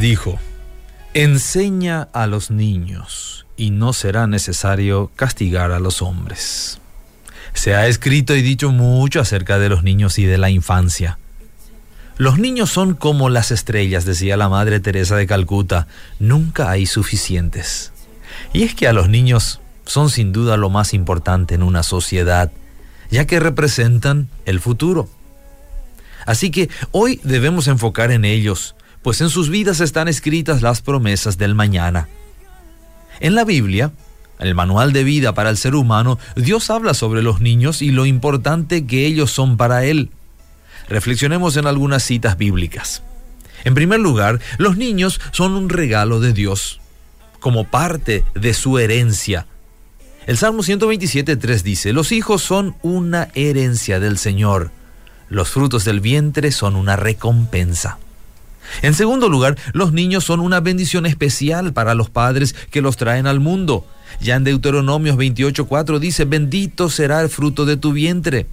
Dijo, enseña a los niños y no será necesario castigar a los hombres. Se ha escrito y dicho mucho acerca de los niños y de la infancia. Los niños son como las estrellas, decía la Madre Teresa de Calcuta, nunca hay suficientes. Y es que a los niños son sin duda lo más importante en una sociedad, ya que representan el futuro. Así que hoy debemos enfocar en ellos, pues en sus vidas están escritas las promesas del mañana. En la Biblia, el manual de vida para el ser humano, Dios habla sobre los niños y lo importante que ellos son para Él. Reflexionemos en algunas citas bíblicas. En primer lugar, los niños son un regalo de Dios, como parte de su herencia. El Salmo 127.3 dice, los hijos son una herencia del Señor, los frutos del vientre son una recompensa. En segundo lugar, los niños son una bendición especial para los padres que los traen al mundo. Ya en Deuteronomios 28.4 dice, bendito será el fruto de tu vientre.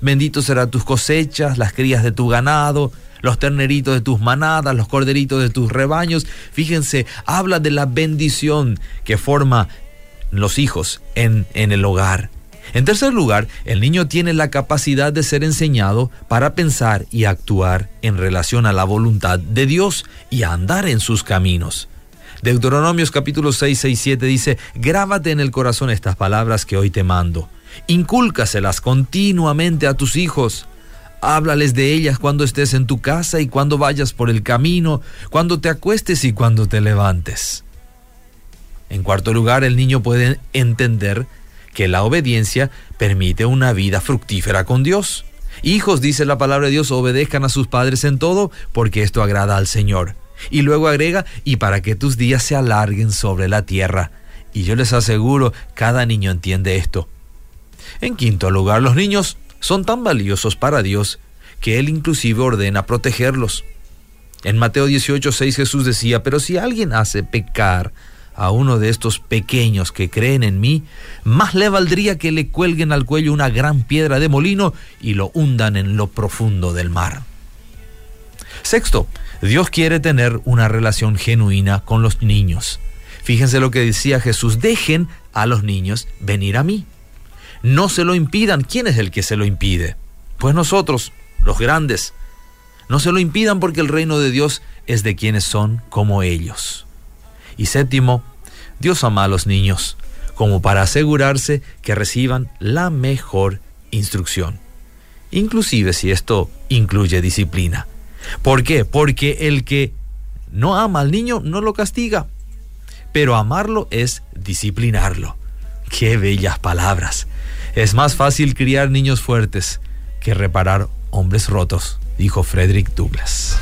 Bendito será tus cosechas, las crías de tu ganado, los terneritos de tus manadas, los corderitos de tus rebaños. Fíjense, habla de la bendición que forma los hijos en, en el hogar. En tercer lugar, el niño tiene la capacidad de ser enseñado para pensar y actuar en relación a la voluntad de Dios y a andar en sus caminos. Deuteronomios capítulo 6, 6, 7 dice, grábate en el corazón estas palabras que hoy te mando Incúlcaselas continuamente a tus hijos. Háblales de ellas cuando estés en tu casa y cuando vayas por el camino, cuando te acuestes y cuando te levantes. En cuarto lugar, el niño puede entender que la obediencia permite una vida fructífera con Dios. Hijos, dice la palabra de Dios, obedezcan a sus padres en todo, porque esto agrada al Señor. Y luego agrega, y para que tus días se alarguen sobre la tierra. Y yo les aseguro, cada niño entiende esto. En quinto lugar, los niños son tan valiosos para Dios que Él inclusive ordena protegerlos. En Mateo 18:6 Jesús decía, pero si alguien hace pecar a uno de estos pequeños que creen en mí, más le valdría que le cuelguen al cuello una gran piedra de molino y lo hundan en lo profundo del mar. Sexto, Dios quiere tener una relación genuina con los niños. Fíjense lo que decía Jesús, dejen a los niños venir a mí. No se lo impidan. ¿Quién es el que se lo impide? Pues nosotros, los grandes. No se lo impidan porque el reino de Dios es de quienes son como ellos. Y séptimo, Dios ama a los niños como para asegurarse que reciban la mejor instrucción. Inclusive si esto incluye disciplina. ¿Por qué? Porque el que no ama al niño no lo castiga. Pero amarlo es disciplinarlo. Qué bellas palabras. Es más fácil criar niños fuertes que reparar hombres rotos, dijo Frederick Douglass.